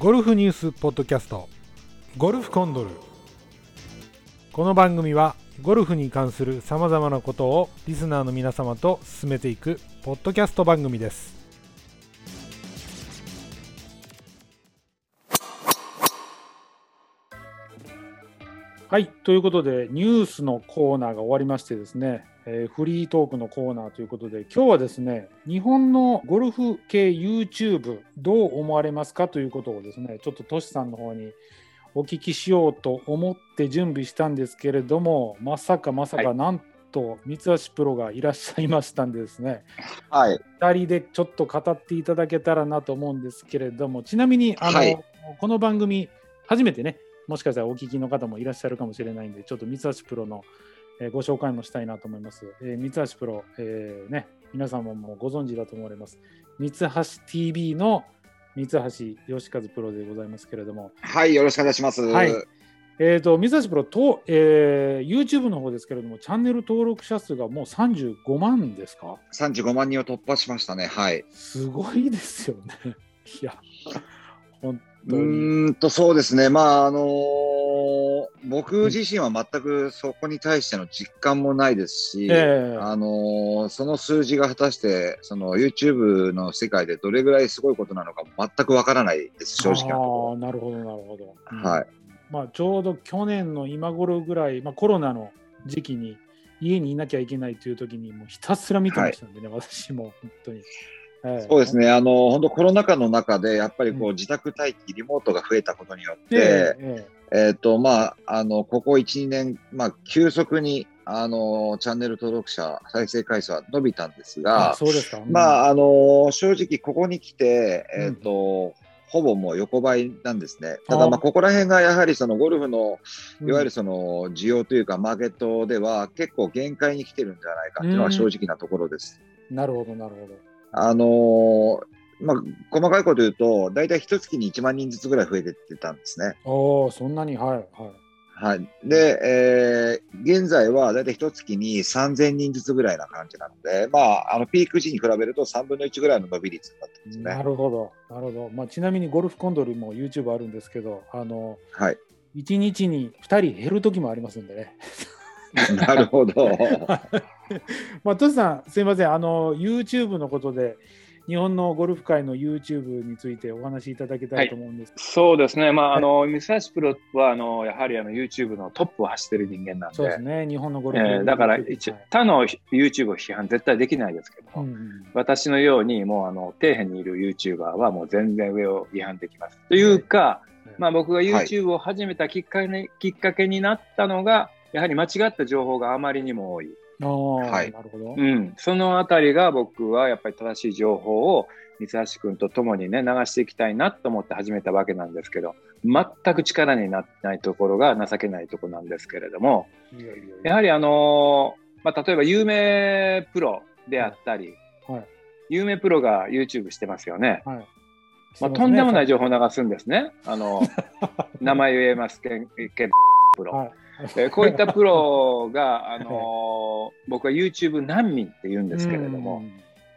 ゴルフニュースポッドキャスト。ゴルフコンドル。この番組はゴルフに関するさまざまなことをリスナーの皆様と進めていくポッドキャスト番組です。はいということでニュースのコーナーが終わりましてですね、えーフリートークのコーナーということで今日はですね日本のゴルフ系 YouTube どう思われますかということをですねちょっとトシさんの方にお聞きしようと思って準備したんですけれどもまさかまさかはなんと三橋プロがいらっしゃいましたんでですね。はい。2人でちょっと語っていただけたらなと思うんですけれどもちなみにあの、はい。この番組初めてねもしかしたらお聞きの方もいらっしゃるかもしれないんでちょっと三橋プロの、えーご紹介もしたいなと思います、えー三橋プロ、えーね皆さんもご存知だと思われます三橋 TV の三橋義和プロでございますけれどもはい、よろしくお願いします。はいえー、と三橋プロと、えー YouTube の方ですけれどもチャンネル登録者数がもう35万ですか？35万人を突破しましたね。はい。すごいですよね。いや、本う当に。ーんと、そうですね。まあ、あのー僕自身は全くそこに対しての実感もないですし、ええあのーその数字が果たして、その YouTube の世界でどれぐらいすごいことなのかも全くわからないです、正直なとこああ、なるほど、なるほど。うんはい。まあ、ちょうど去年の今頃ぐらい、まあ、コロナの時期に家にいなきゃいけないという時に、もうひたすら見てましたんでね、私も本当に。ええそうです。ね。あの、本当コロナ禍の中で、やっぱりこうう、自宅待機、リモートが増えたことによって、で、ええっ、と、まあ、あの、ここ1、2年、まあ、急速に、あの、チャンネル登録者、再生回数は伸びたんですえがあ、そうですか。まあ、あ、あの、正直ここに来て、うんえっ、と、ほぼもう横ばいなんですね。ただ、あまあ、ここら辺がやはりそのゴルフの、うんいわゆるその需要というか、マーケットでは結構限界に来てるんじゃないかっていうのは正直なところです。なるほど、なるほど。あのーまあ、細かいこと言うと、大体一月に1万人ずつぐらい増えてってたんですね。おお、そんなに、はい、はい。はい。で、えー現在はだいたい一月に3000人ずつぐらいな感じなので、まあ、あの、ピーク時に比べると3分の1ぐらいの伸び率になってますなね。るほど、なるほど。まあ、ちなみにゴルフコンドルも YouTube あるんですけど、あの、はい。1日に2人減る時もありますんでね。なるほど。まあ、トシさん、すみません、あの、YouTube のことで、日本のゴルフ界の YouTube についてお話しいただけたらと思うんです。そうですね、まあ、はい。あの、三橋プロは、あの、やはり、あの、YouTube のトップを走ってる人間なんで。そうですね、日本のゴルフ、えーだから、他の YouTube を批判絶対できないですけども、うんうん私のように、もう、あの、底辺にいる YouTuber は、もう全然上を批判できます。というか、まあ、僕が YouTube を始めたきっかけに,、きっかけになったのが、やはり間違った情報があまりにも多い。はいなるほど。うん、そのあたりが僕はやっぱり正しい情報を三橋君と共にね流していきたいなと思って始めたわけなんですけど全く力になってないところが情けないところなんですけれどもいやはりあのーまあ、例えば有名プロであったり、はい有名プロが YouTube してますよね。はい。まあ、とんでもない情報。報を流すんですね。あの 名前言えますけんけんプロ。はい。えーこういったプロが、あのー僕は YouTube 難民って言うんですけれども、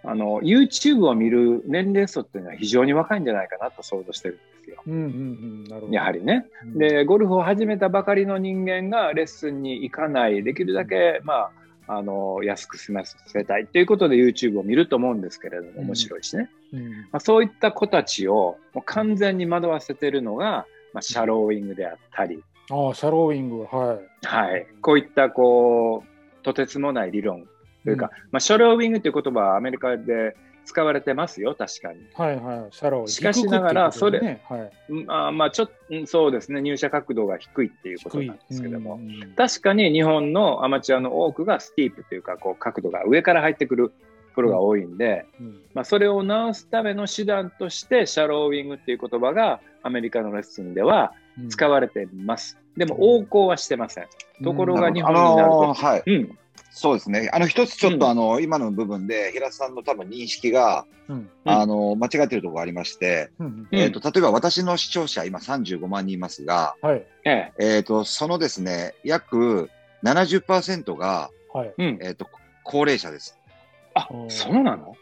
あの YouTube を見る年齢層っていうのは非常に若いんじゃないかなと想像してるんですよ。うん、うん、うん、なるほど。やはりね。うん、で、ゴルフを始めたばかりの人間がレッスンに行かない、できるだけ、まあ、あの安く済ませたいということで YouTube を見ると思うんですけれども、面白いしね。うん、まあ、そういった子たちをもう完全に惑わせてるのが、まあ、 shallowing であったり、ああ、 shallowing、はい。はい、こういったこうとてつもない理論というか、まあ、 shallowing という言葉はアメリカで使われてますよ、確かに。はいはい、 shallow。しかしながら低くっていうことですね。はい、うんあーまあ、ちょっと、うんそうですね、入射角度が低いっていうことなんですけども、うんうん確かに日本のアマチュアの多くが steep というか、こう角度が上から入ってくるプロが多いんで、うん。まあ、それを直すための手段として、 shallowing っていう言葉がアメリカのレッスンではうん使われています。でも、横行はしてません。ところが日本になるあとのーはい。うん、そうですね。あの、一つちょっと、うんあの、今の部分で、平田さんの多分認識が、うんうんあの、間違ってるところがありまして、うんうんえっ、と、例えば私の視聴者、今35万人いますが、はい、ええ、えっ、と、そのですね、約70%が、はい。うん。えっ、と、高齢者です。あ、そうなの？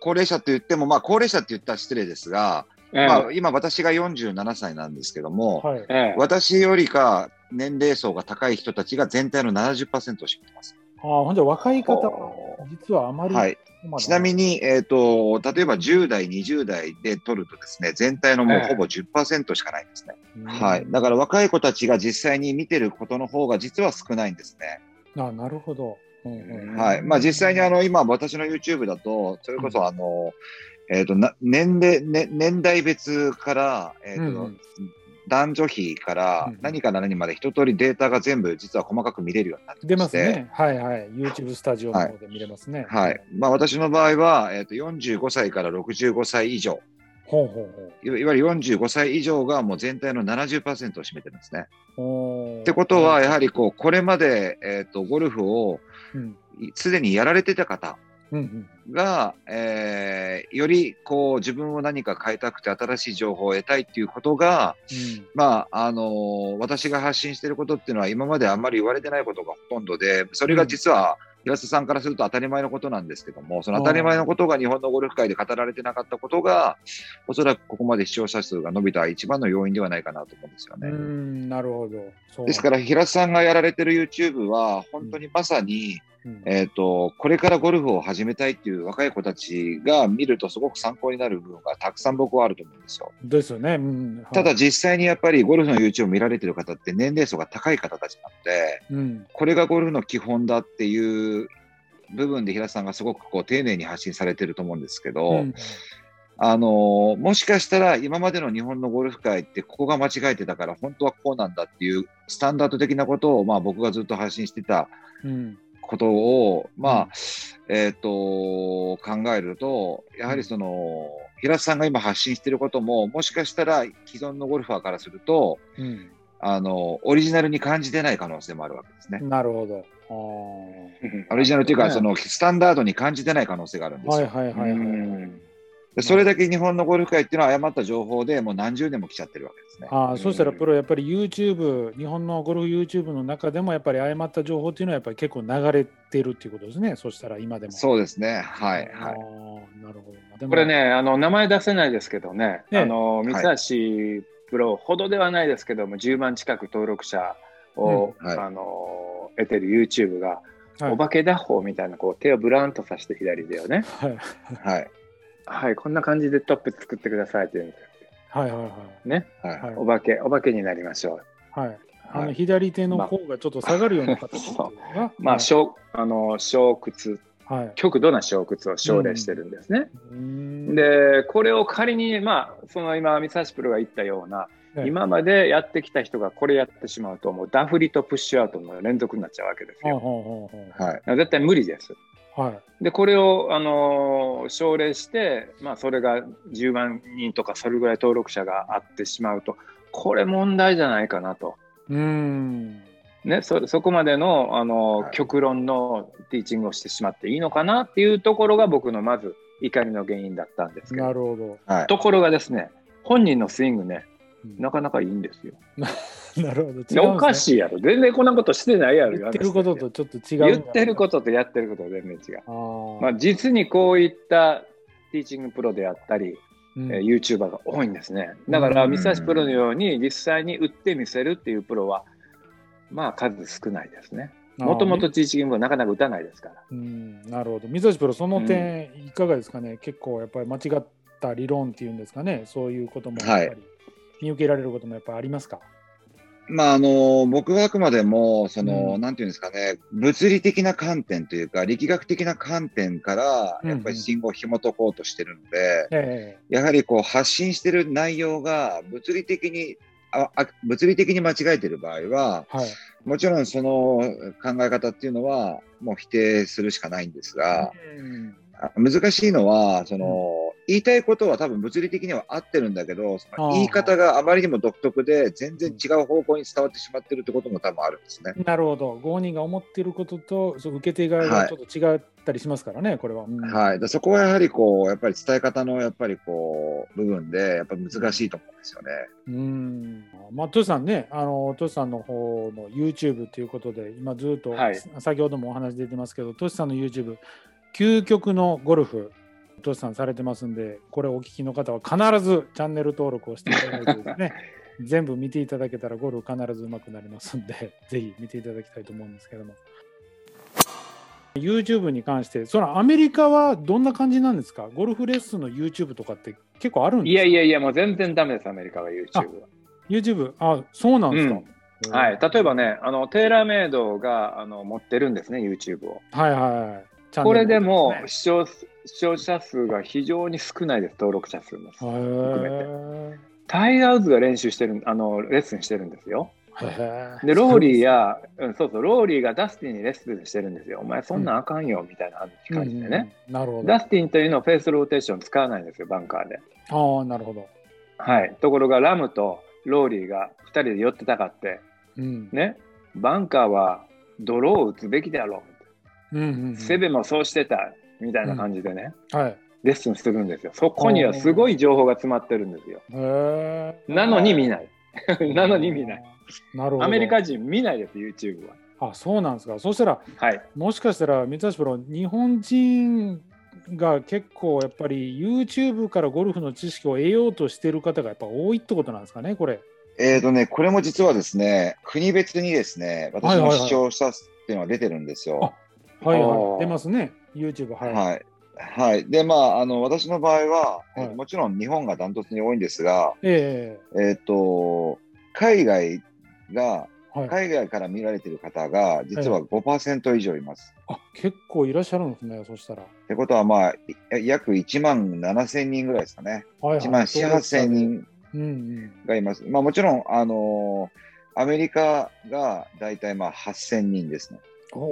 高齢者って言っても、まあ、高齢者って言ったら失礼ですが、ええまあ、今私が47歳なんですけども、はい。ええ私よりか年齢層が高い人たちが全体の70%を占めてます。ああ、ほんじゃ若い方は実はあまり、はい。ちなみに、えっ、と、例えば10代、20代で取るとですね、全体のもうええほぼ10%しかないんですね。うんはい。だから若い子たちが実際に見てることの方が実は少ないんですね。あなるほど。うんうんはい。まあ実際にあの、今私の YouTube だと、それこそあの、えっ、と、な年齢、ね、年代別から、えっ、と、うんうん男女比からうん何から何まで一通りデータが全部実は細かく見れるようになって出ますね。はいはい。YouTube スタジオの方で見れますね。はい。まあ私の場合は、えっ、と、45歳から65歳以上。ほうほういわいわゆる45歳以上がもう全体の70%を占めてるんですね。ほう。ってことは、やはり、りこう、これまで、えっ、と、ゴルフをうんいすでにやられてた方うんうんが、えーよりこう、自分を何か変えたくて新しい情報を得たいっていうことが、まあ、あのー私が発信していることっていうのは今まであんまり言われてないことがほとんどで、それが実は、平瀬さんからすると当たり前のことなんですけども、その当たり前のことが日本のゴルフ界で語られてなかったことが、おそらくここまで視聴者数が伸びた一番の要因ではないかなと思うんですようん。うね。ん、なるほど。ですから、平瀬さんがやられてる YouTube は、本当にまさに、うん。えっ、と、これからゴルフを始めたいっていう若い子たちが見るとすごく参考になる部分がたくさん僕はあると思うんですよ。ですよね。うん。はい。ただ実際にやっぱりゴルフの YouTube を見られてる方って年齢層が高い方たちなので、うん、これがゴルフの基本だっていう部分で平瀬さんがすごくこう丁寧に発信されてると思うんですけど、うん。あのーもしかしたら今までの日本のゴルフ界ってここが間違えてたから本当はこうなんだっていうスタンダード的なことをまあ僕がずっと発信してたうんことを、まあ、えっ、と、考えると、やはりその、平瀬さんが今発信していることも、もしかしたら既存のゴルファーからすると、うんあの、オリジナルに感じてない可能性もあるわけですね。なるほど。あオリジナルというか、ねその、スタンダードに感じてない可能性があるんーですよ。はいはいはいはい。うんでそれだけ日本のゴルフ界っていうのは誤った情報でもう何十年も来ちゃってるわけですね。ああ、そしたらプロやっぱり YouTube、日本のゴルフ YouTube の中でもやっぱり誤った情報っていうのはやっぱり結構流れてるっていうことですね。そしたら今でも。そうですね。はい、ああはい。なるほど。でもこれ、ね、あの名前出せないですけどね、ええあの三橋プロほどではないですけども、10万近く登録者を、うんはいあの得てる YouTube が、はいお化け打法みたいなこう手をブランとさして左手をね、はいはい。はい、こんな感じでトップ作ってくださいって言うんですよ。はいはいはい。ね、はい。はいお化け、お化けになりましょう。はい。あのはい左手の甲がちょっと下がるような形まあ、はい小あの小屈、はい。極度な小屈を奨励してるんですね。うーん、で、これを仮に、まあ、その今、三橋プロが言ったような、ええ今までやってきた人がこれやってしまうと、もうダフリとプッシュアウトの連続になっちゃうわけですよ。はい。絶対無理です。はい。で、これを、あのー奨励して、まあ、それが10万人とか、それぐらい登録者があってしまうと、これ問題じゃないかなと。うーん。ね、そそこまでの、あのーはい極論のティーチングをしてしまっていいのかなっていうところが僕のまず怒りの原因だったんですけど。なるほど。はい。ところがですね、本人のスイングね、うんなかなかいいんですよ。なるほど。ねおかしいやろ。全然こんなことしてないやろ。言ってることとちょっと違う。言ってることとやってることは全然違う。あー、まあ、実にこういったティーチングプロであったり、うんえー YouTuber が多いんですね。だから、うん三橋プロのように実際に打ってみせるっていうプロは、まあ数少ないですね。もともとティーチングはなかなか打たないですから。うん、なるほど。水橋プロ、その点、いかがですかね、結構やっぱり間違った理論っていうんですかね、そういうこともやっぱり、はい見受けられることもやっぱりありますか？まあ、あの、僕はあくまでも、その、うん。なんていうんですかね、物理的な観点というか、力学的な観点から、うんやっぱり信号を紐解こうとしてるので、えやはりこう、発信してる内容が、物理的に、ああ物理的に間違えてる場合は、えはい。もちろんその考え方っていうのは、もう否定するしかないんですが、うん。あ難しいのは、その、言いたいことは多分物理的には合ってるんだけど、言い方があまりにも独特で、全然違う方向に伝わってしまってるってことも多分あるんですね。なるほど。ご本人が思っていることと、そう受け手側がちょっと違ったりしますからね、これは。うんはい。だそこはやはりこう、やっぱり伝え方のやっぱりこう、部分で、やっぱ難しいと思うんですよね。うんまあ、トシさんね、あのトシさんの方の YouTube ということで、今ずっと、はい先ほどもお話出てますけど、トシさんの YouTube、究極のゴルフ、トシさんされてますんで、これお聞きの方は必ずチャンネル登録をしていただいてですね、全部見ていただけたらゴルフ必ず上手くなりますんで、ぜひ見ていただきたいと思うんですけども。YouTube に関して、そのアメリカはどんな感じなんですか？ゴルフレッスンの YouTube とかって結構あるんですか？いやいやいや、もう全然ダメです、アメリカは YouTube は。YouTube、あ、そうなんですか、うん、はい。例えばね、あの、テーラーメイドがあの持ってるんですね、YouTube を。はいはい。これでも視聴視聴者数が非常に少ないです、登録者数も含めて。タイガーウッズが練習してる、あの、レッスンしてるんですよ。で、ローリーや、うん、そうそう、ローリーがダスティンにレッスンしてるんですよ。お前そんなんあかんよ、みたいな感じでね、なるほど。ダスティンというのはフェイスローテーション使わないんですよ、バンカーで。ああ、なるほど。はい。ところが、ラムとローリーが2人で寄ってたかって、うん、ね、バンカーは泥を打つべきだろう。うんうんうん、セベもそうしてた、みたいな感じでね。うん、はい。レッスンするんですよ。そこにはすごい情報が詰まってるんですよ。なのに見ない。なのに見ない。なるほど。アメリカ人見ないです、YouTube は。あ、そうなんですか。そしたら、はい、もしかしたら、三橋プロ、日本人が結構やっぱり YouTube からゴルフの知識を得ようとしてる方がやっぱ多いってことなんですかね、これ。えっ、ー、とね、これも実はですね、国別にですね、私の視聴者っていうのは出てるんですよ。はいはい、はい、出ますね、YouTube。はい。はい、はい、で、まあ、あの私の場合は、はい、もちろん日本がダントツに多いんですが、えー、えー、と海外が、はい、海外から見られてる方が、実は5%以上います。あ結構いらっしゃるんですね、そしたら。ってことは、まあ、約1万7千人ぐらいですかね。はいはい、1万4、8千人がいます。うんうん、まあ、もちろん、あのー、アメリカが大体まあ8千人ですね。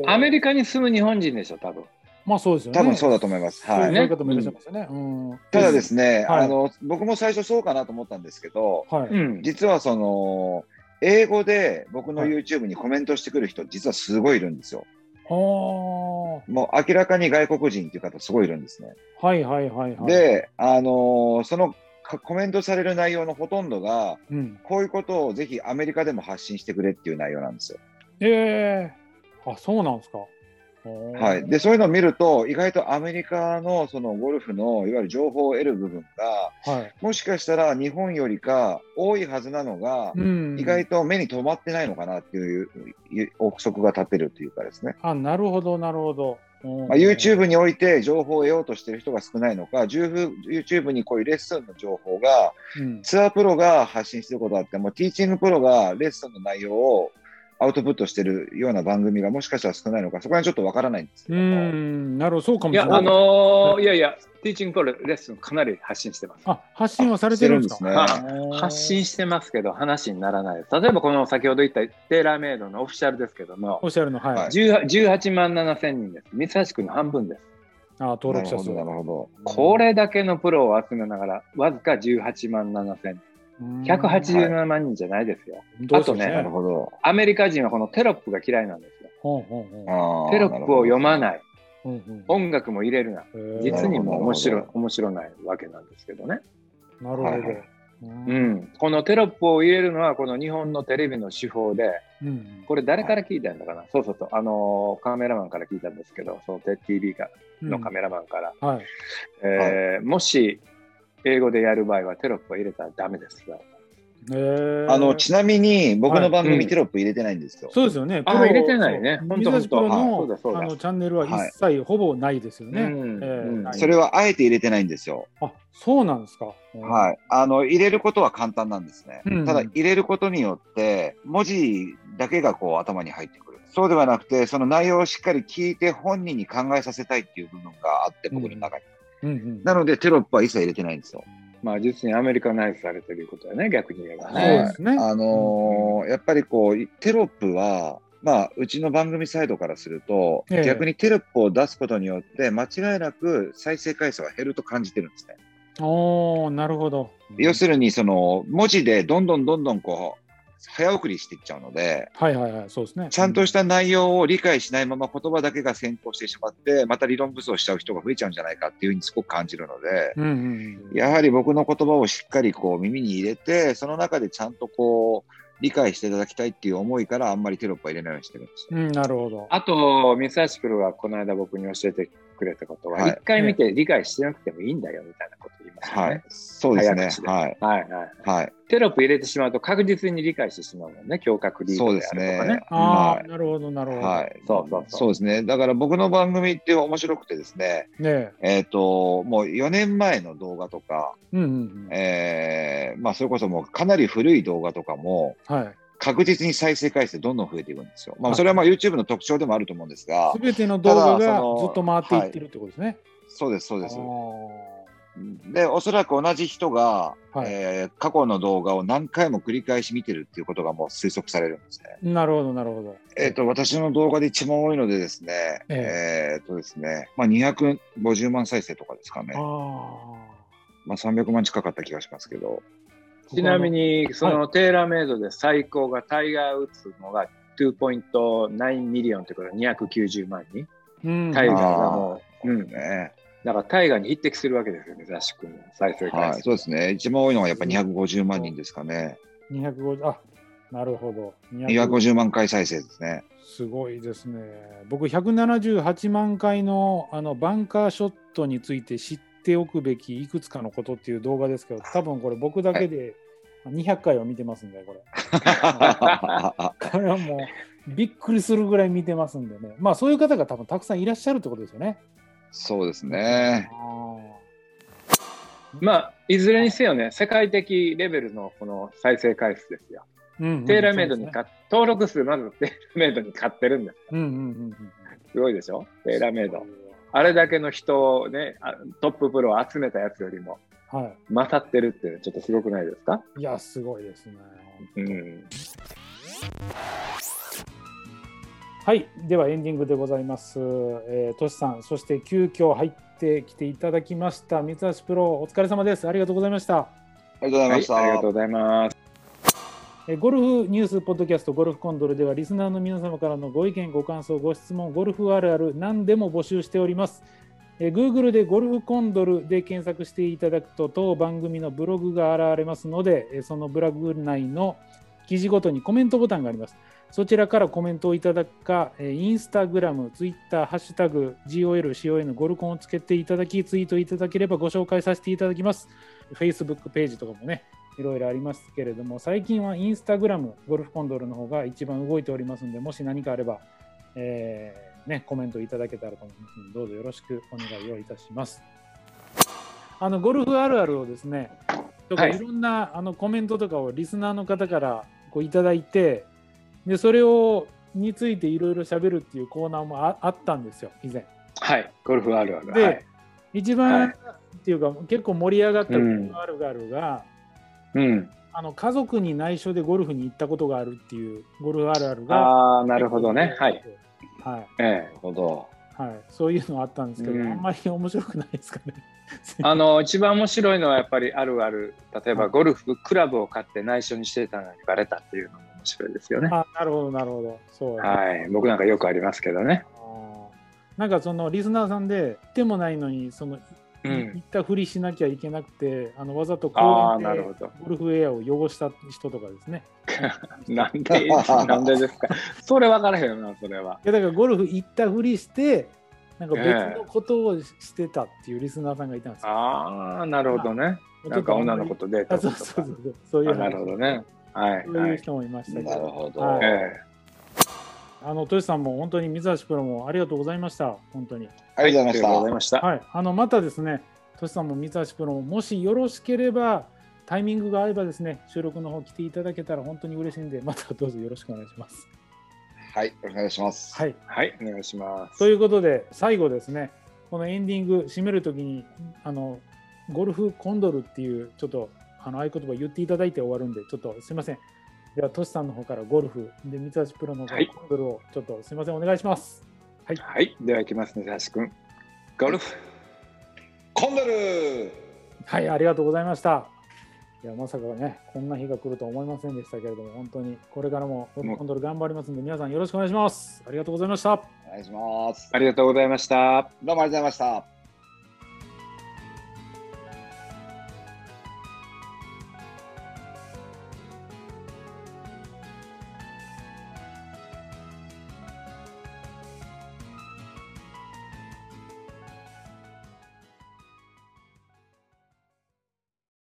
アメリカに住む日本人でしょ、多分まあそうですよね。多分そうだと思います。はい。そういう方もいらっしゃいますよね。ただですね、あの僕も最初そうかなと思ったんですけど、はい、実はその英語で僕の YouTube にコメントしてくる人、実はすごいいるんですよ。もう明らかに外国人っていう方すごいいるんですね。はいはいはい、はい、で、あのー、そのコメントされる内容のほとんどが、うん、こういうことをぜひアメリカでも発信してくれっていう内容なんですよ。ええー、あ、そうなんですか。はい、でそういうのを見ると、意外とアメリカのそのゴルフのいわゆる情報を得る部分が、はい、もしかしたら日本よりか多いはずなのが、うん、意外と目に留まってないのかなっていう憶測が立ってるというかですね。あなるほど、なるほど。まあ、YouTube において情報を得ようとしている人が少ないのか、YouTube にこういうレッスンの情報が、うん、ツアープロが発信していることあっても、ティーチングプロがレッスンの内容をアウトプットしてるような番組がもしかしたら少ないのか、そこはちょっとわからないんですけどうん、なるほど、そうかもしれない。いや、あのー、いやいや、ティーチングプロレッスンかなり発信してます。あ、発信はされてるんですね。発信してますけど、話にならないです。例えば、この先ほど言ったテーラーメイドのオフィシャルですけども、オフィシャルの、はい。18万7千人です。三橋区の半分です。あ登録者数。なるほど。これだけのプロを集めながら、わずか18万7千187万人じゃないですよ。あとね、なるほど。アメリカ人はこのテロップが嫌いなんですよ。テロップを読まない。音楽も入れるな。実にも面白い、面白ないわけなんですけどね。なるほど。うん、このテロップを入れるのはこの日本のテレビの手法で、これ誰から聞いたんだかな、そうそうそう、あのー、カメラマンから聞いたんですけど、その TV のカメラマンから、はい。えー、もし英語でやる場合はテロップを入れたらダメですよ。あのちなみに僕の番組、テロップ入れてないんですよ。そうですよね。あ入れてないね。本当本当。のあのチャンネルは一切ほぼないですよね。それはあえて入れてないんですよ。あそうなんですか。はい。あの入れることは簡単なんですね。ただ入れることによって文字だけがこう頭に入ってくる。そうではなくてその内容をしっかり聞いて本人に考えさせたいっていう部分があって僕の中に。うんうん、なのでテロップは一切入れてないんですよ。まあ実にアメリカナイズされてることはね、逆に言えばね。そうですね。あのー、やっぱりこう、テロップは、まあ、うちの番組サイドからすると、ええ、逆にテロップを出すことによって、間違いなく再生回数が減ると感じてるんですね。おなるほど。要するに、その、文字でどんどんどんどんこう、早送りしていっちゃうので、はいはいはい、そうですね。ちゃんとした内容を理解しないまま言葉だけが先行してしまって、また理論武装しちゃう人が増えちゃうんじゃないかっていうふうにすごく感じるので、うんうんうん、やはり僕の言葉をしっかりこう耳に入れて、その中でちゃんとこう、理解していただきたいっていう思いからあんまりテロップは入れないようにしてるんですよ。うん、なるほど。あと、三橋プロがこの間僕に教えてくれってことは、一、回見て理解してなくてもいいんだよみたいなこと言いますよね。はい。そうですね。はい。はいはいはい。テロップ入れてしまうと確実に理解してしまうもんね、胸郭リードであるとかね。そうですね。ああ、なるほどなるほど。はい。そうそうそうですね。だから僕の番組って面白くてですね、ねえっ、と、もう4年前の動画とか、うんうんうん、えー、まあそれこそもうかなり古い動画とかも、はい。確実に再生回数どんどん増えていくんですよ。まあ、それはまあ YouTube の特徴でもあると思うんですが。すべての動画がずっと回っていってるってことですね。はい、そうです、そうです。で、おそらく同じ人が、はい、えー、過去の動画を何回も繰り返し見てるっていうことがもう推測されるんですね。なるほど、なるほど。えっ、ー、と、私の動画で一番多いのでですね、えっ、ー、とですね、まあ、250万再生とかですかね。あまあ、300万近かった気がしますけど。ちなみに、そのテーラーメイドで最高がタイガー・ウッズのが2.9 million ということは290万人。うん、タイガーがもう、うん、ね。だからタイガーに匹敵するわけですよね、雑誌君の再生回数、はい。そうですね。一番多いのはやっぱり250万人ですかね。250、あなるほど。250万回再生ですね。すごいですね。僕、178万回のあのバンカーショットについて知っておくべきいくつかのことっていう動画ですけど、多分これ僕だけで200回は見てますんで、これ。これはもうびっくりするぐらい見てますんでね。まあそういう方が多分たくさんいらっしゃるってことですよね。そうですね。まあ、いずれにせよね、世界的レベルのこの再生回数ですよ。うんうん、テーラーメイドに、ね、登録数まずテーラーメイドに買ってるんですうんうんうん、すごいでしょ？テーラーメイド。あれだけの人をね、トッププロを集めたやつよりも、はい、勝ってるってちょっとすごくないですか？いや、すごいですね。うん、はい、ではエンディングでございます。えー、トシさん、そして急遽入ってきていただきました、三橋プロ、お疲れ様です。ありがとうございました。ありがとうございました。はい、ありがとうございます。ゴルフニュースポッドキャストゴルフコンドルではリスナーの皆様からのご意見、ご感想、ご質問、ゴルフあるある何でも募集しております。Google でゴルフコンドルで検索していただくと当番組のブログが現れますのでそのブログ内の記事ごとにコメントボタンがあります。そちらからコメントをいただくか、インスタグラム、ツイッター、ハッシュタグ、GOL、CON、ゴルコンをつけていただき、ツイートいただければご紹介させていただきます。Facebook ページとかもね、いろいろありますけれども、最近はインスタグラム、ゴルフコンドルの方が一番動いておりますので、もし何かあれば、えー、ね、コメントいただけたらと思いますので、どうぞよろしくお願いをいたします。あのゴルフあるあるをですね、とかいろんな、はい、あのコメントとかをリスナーの方からこういただいて、でそれをについていろいろ喋るっていうコーナーもああったんですよ、以前。はい、ゴルフあるある。で、はい、一番、はい、っていうか、結構盛り上がったゴルフあるあるが、うん、あの家族に内緒でゴルフに行ったことがあるっていうゴルフあるあるが。ああ、なるほどね。はい。はい。ええ、なるほど。はい、そういうのあったんですけど、うん、あんまり面白くないですかね。あの一番面白いのはやっぱりあるある例えばゴルフクラブを買って内緒にしてたのにバレたっていうのも面白いですよね。あなるほどなるほどそう、はい、僕なんかよくありますけどね。なんかそのリスナーさんででもないのにその、うん、行ったふりしなきゃいけなくてあのわざと公園でゴルフウェアを汚した人とかですね。なんでなんでですか？それ分からへんよなそれは。いやだからゴルフ行ったふりしてなんか別のことをしてたっていうリスナーさんがいたんですよ。ああ、なるほどね。なんか女の子とデートとか。そうそうそう。そういうなるほどね。はい。そういう人もいましたけど。なるほど。はいあの、トシさんも本当に水橋プロもありがとうございました。本当に。ありがとうございました。はい。あの、またですね、トシさんも水橋プロももしよろしければ、タイミングが合えばですね、収録の方来ていただけたら本当に嬉しいんで、またどうぞよろしくお願いします。はい、お願いします。はい、はい、お願いします。ということで、最後ですね、このエンディング締めるときにあのゴルフコンドルっていうちょっとあの合言葉言っていただいて終わるんでちょっとすみませんではトシさんの方からゴルフで三橋プロのコンドルをちょっとすみませんお願いします。はい、はい、ではいきますね三橋君ゴルフ。コンドル。はいありがとうございました。いやまさかねこんな日が来ると思いませんでしたけれども本当にこれからもコンドル頑張りますんで皆さんよろしくお願いします。ありがとうございました。お願いします。ありがとうございました。どうもありがとうございました。